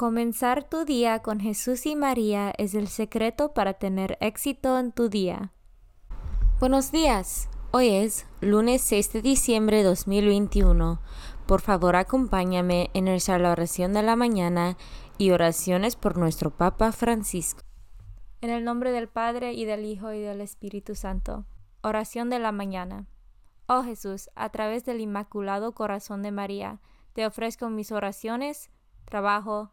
Comenzar tu día con Jesús y María es el secreto para tener éxito en tu día. Buenos días. Hoy es lunes 6 de diciembre de 2021. Por favor, acompáñame en la oración de la mañana y oraciones por nuestro Papa Francisco. En el nombre del Padre y del Hijo y del Espíritu Santo. Oración de la mañana. Oh Jesús, a través del Inmaculado Corazón de María, te ofrezco mis oraciones, trabajo,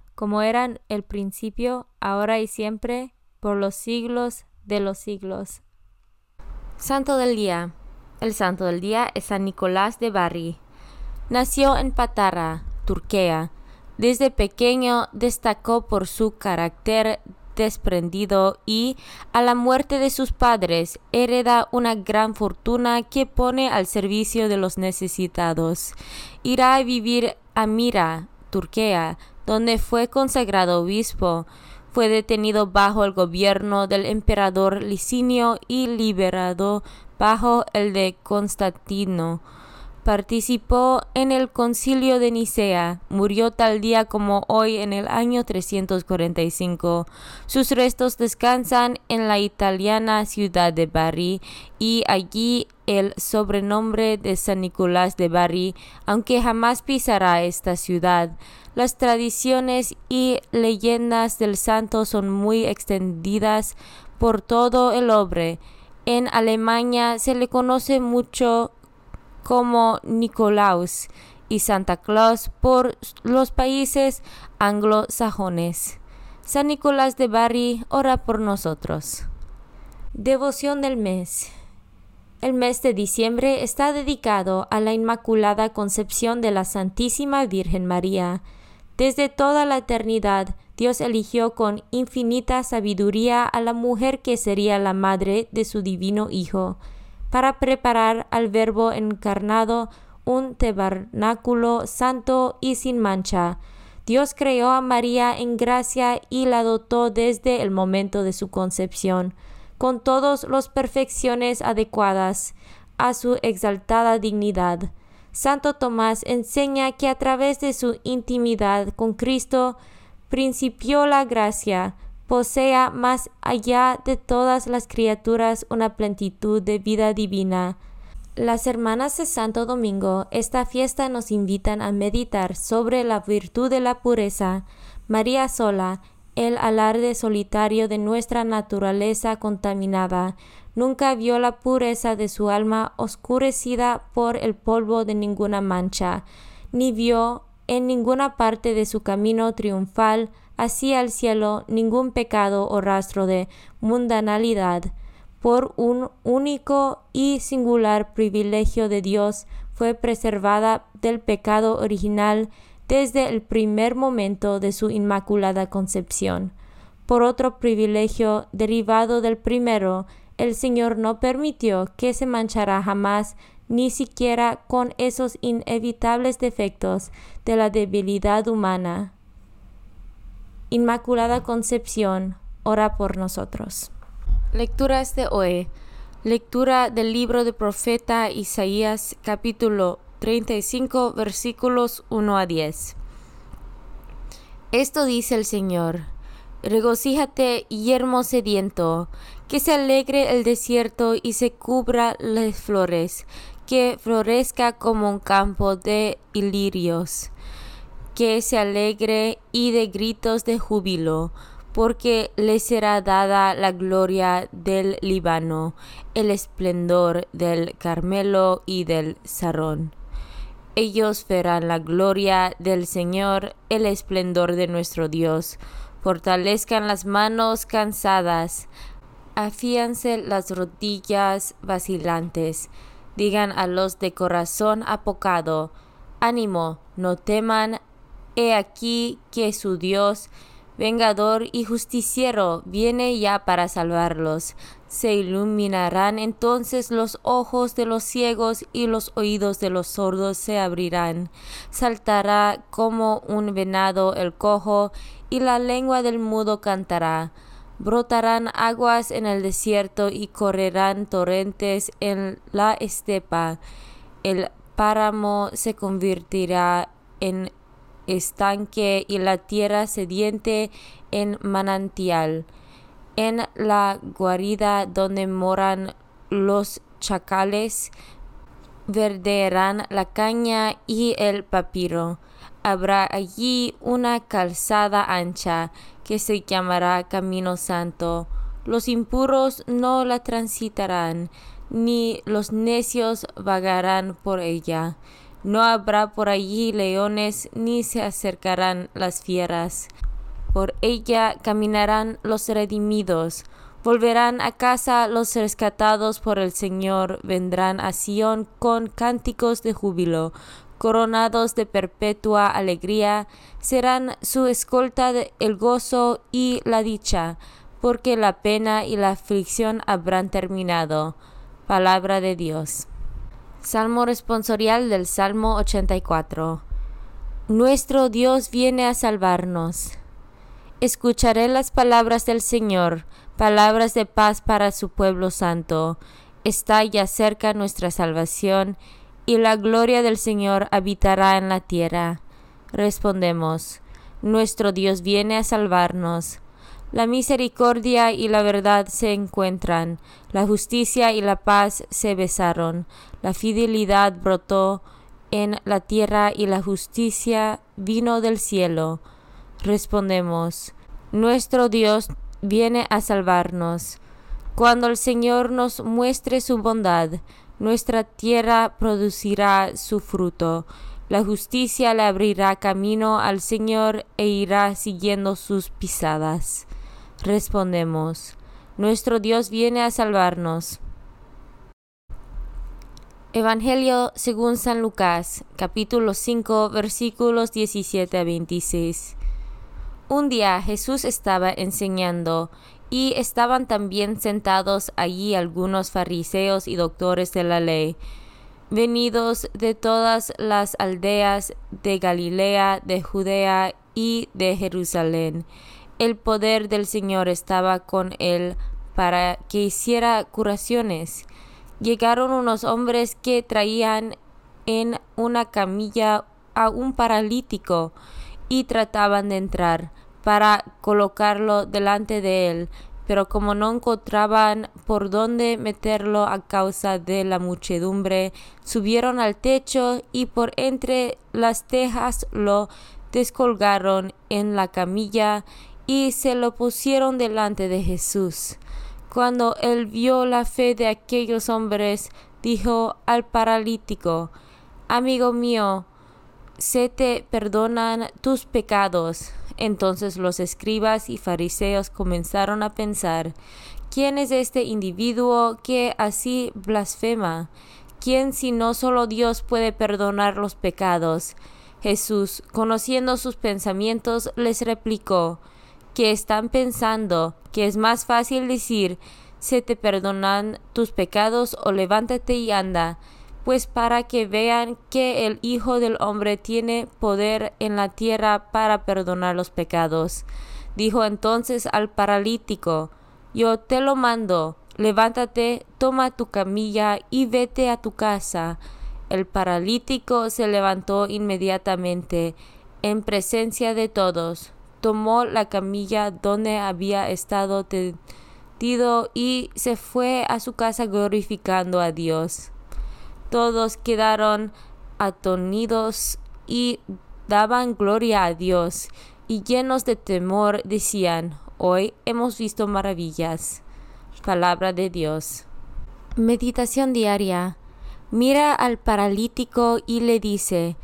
como eran el principio, ahora y siempre, por los siglos de los siglos. Santo del Día. El santo del día es San Nicolás de Bari. Nació en Patara, Turquía. Desde pequeño destacó por su carácter desprendido y, a la muerte de sus padres, hereda una gran fortuna que pone al servicio de los necesitados. Irá a vivir a Mira, Turquía, donde fue consagrado obispo. Fue detenido bajo el gobierno del emperador Licinio y liberado bajo el de Constantino. Participó en el concilio de Nicea, murió tal día como hoy en el año 345. Sus restos descansan en la italiana ciudad de Bari y allí el sobrenombre de San Nicolás de Bari, aunque jamás pisará esta ciudad. Las tradiciones y leyendas del santo son muy extendidas por todo el obre. En Alemania se le conoce mucho como Nicolaus y Santa Claus por los países anglosajones. San Nicolás de Bari ora por nosotros. Devoción del mes. El mes de diciembre está dedicado a la Inmaculada Concepción de la Santísima Virgen María. Desde toda la eternidad, Dios eligió con infinita sabiduría a la mujer que sería la madre de su divino Hijo para preparar al Verbo encarnado un tabernáculo santo y sin mancha. Dios creó a María en gracia y la dotó desde el momento de su concepción, con todas las perfecciones adecuadas a su exaltada dignidad. Santo Tomás enseña que a través de su intimidad con Cristo principió la gracia, posea más allá de todas las criaturas una plenitud de vida divina. Las hermanas de Santo Domingo, esta fiesta nos invitan a meditar sobre la virtud de la pureza. María sola, el alarde solitario de nuestra naturaleza contaminada, nunca vio la pureza de su alma oscurecida por el polvo de ninguna mancha, ni vio en ninguna parte de su camino triunfal hacia el cielo ningún pecado o rastro de mundanalidad. por un único y singular privilegio de Dios, fue preservada del pecado original desde el primer momento de su inmaculada concepción. Por otro privilegio derivado del primero, el Señor no permitió que se manchara jamás ni siquiera con esos inevitables defectos de la debilidad humana. Inmaculada Concepción, ora por nosotros. Lecturas de hoy. Lectura del libro del profeta Isaías capítulo 35 versículos 1 a 10. Esto dice el Señor. Regocíjate, yermo sediento, que se alegre el desierto y se cubra las flores, que florezca como un campo de ilirios, que se alegre y de gritos de júbilo, porque le será dada la gloria del Líbano, el esplendor del Carmelo y del Sarón. Ellos verán la gloria del Señor, el esplendor de nuestro Dios. Fortalezcan las manos cansadas, afíanse las rodillas vacilantes. Digan a los de corazón apocado, ánimo, no teman, he aquí que su Dios vengador y justiciero, viene ya para salvarlos. Se iluminarán entonces los ojos de los ciegos y los oídos de los sordos se abrirán. Saltará como un venado el cojo y la lengua del mudo cantará. Brotarán aguas en el desierto y correrán torrentes en la estepa. El páramo se convertirá en estanque y la tierra sediente en manantial. En la guarida donde moran los chacales, verdearán la caña y el papiro. Habrá allí una calzada ancha que se llamará Camino Santo. Los impuros no la transitarán, ni los necios vagarán por ella. No habrá por allí leones, ni se acercarán las fieras. Por ella caminarán los redimidos. Volverán a casa los rescatados por el Señor, vendrán a Sión con cánticos de júbilo, coronados de perpetua alegría, serán su escolta el gozo y la dicha, porque la pena y la aflicción habrán terminado. Palabra de Dios. Salmo responsorial del Salmo 84. Nuestro Dios viene a salvarnos. Escucharé las palabras del Señor, palabras de paz para su pueblo santo. Está ya cerca nuestra salvación, y la gloria del Señor habitará en la tierra. Respondemos, Nuestro Dios viene a salvarnos. La misericordia y la verdad se encuentran, la justicia y la paz se besaron, la fidelidad brotó en la tierra y la justicia vino del cielo. Respondemos, nuestro Dios viene a salvarnos. Cuando el Señor nos muestre su bondad, nuestra tierra producirá su fruto. La justicia le abrirá camino al Señor e irá siguiendo sus pisadas. Respondemos, nuestro Dios viene a salvarnos. Evangelio según San Lucas, capítulo 5, versículos 17 a 26. Un día Jesús estaba enseñando y estaban también sentados allí algunos fariseos y doctores de la ley, venidos de todas las aldeas de Galilea, de Judea y de Jerusalén el poder del Señor estaba con él para que hiciera curaciones. Llegaron unos hombres que traían en una camilla a un paralítico y trataban de entrar para colocarlo delante de él, pero como no encontraban por dónde meterlo a causa de la muchedumbre, subieron al techo y por entre las tejas lo descolgaron en la camilla y se lo pusieron delante de Jesús. Cuando él vio la fe de aquellos hombres, dijo al paralítico, Amigo mío, se te perdonan tus pecados. Entonces los escribas y fariseos comenzaron a pensar, ¿quién es este individuo que así blasfema? ¿Quién si no solo Dios puede perdonar los pecados? Jesús, conociendo sus pensamientos, les replicó, que están pensando que es más fácil decir, se te perdonan tus pecados o levántate y anda, pues para que vean que el Hijo del Hombre tiene poder en la tierra para perdonar los pecados. Dijo entonces al paralítico, Yo te lo mando, levántate, toma tu camilla y vete a tu casa. El paralítico se levantó inmediatamente, en presencia de todos, tomó la camilla donde había estado tendido y se fue a su casa glorificando a Dios. Todos quedaron atonidos y daban gloria a Dios, y llenos de temor decían, Hoy hemos visto maravillas. Palabra de Dios. Meditación diaria. Mira al paralítico y le dice,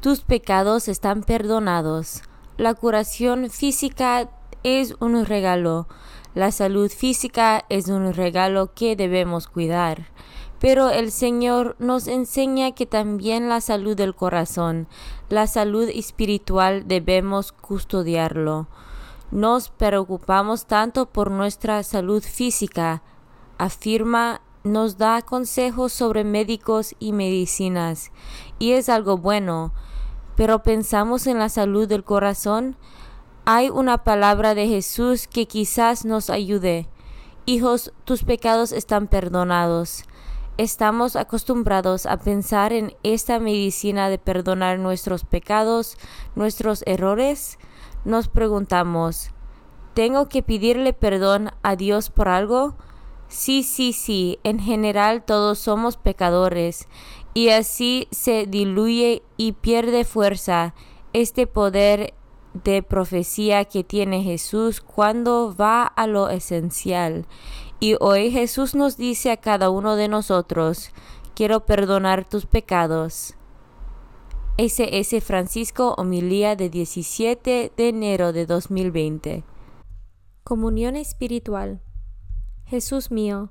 Tus pecados están perdonados. La curación física es un regalo. La salud física es un regalo que debemos cuidar. Pero el Señor nos enseña que también la salud del corazón, la salud espiritual debemos custodiarlo. Nos preocupamos tanto por nuestra salud física, afirma, nos da consejos sobre médicos y medicinas, y es algo bueno, pero pensamos en la salud del corazón, hay una palabra de Jesús que quizás nos ayude. Hijos, tus pecados están perdonados. Estamos acostumbrados a pensar en esta medicina de perdonar nuestros pecados, nuestros errores. Nos preguntamos, ¿tengo que pedirle perdón a Dios por algo? Sí, sí, sí, en general todos somos pecadores, y así se diluye y pierde fuerza este poder de profecía que tiene Jesús cuando va a lo esencial y hoy Jesús nos dice a cada uno de nosotros, quiero perdonar tus pecados. S.S. Francisco, homilía de 17 de enero de 2020. Comunión espiritual. Jesús mío,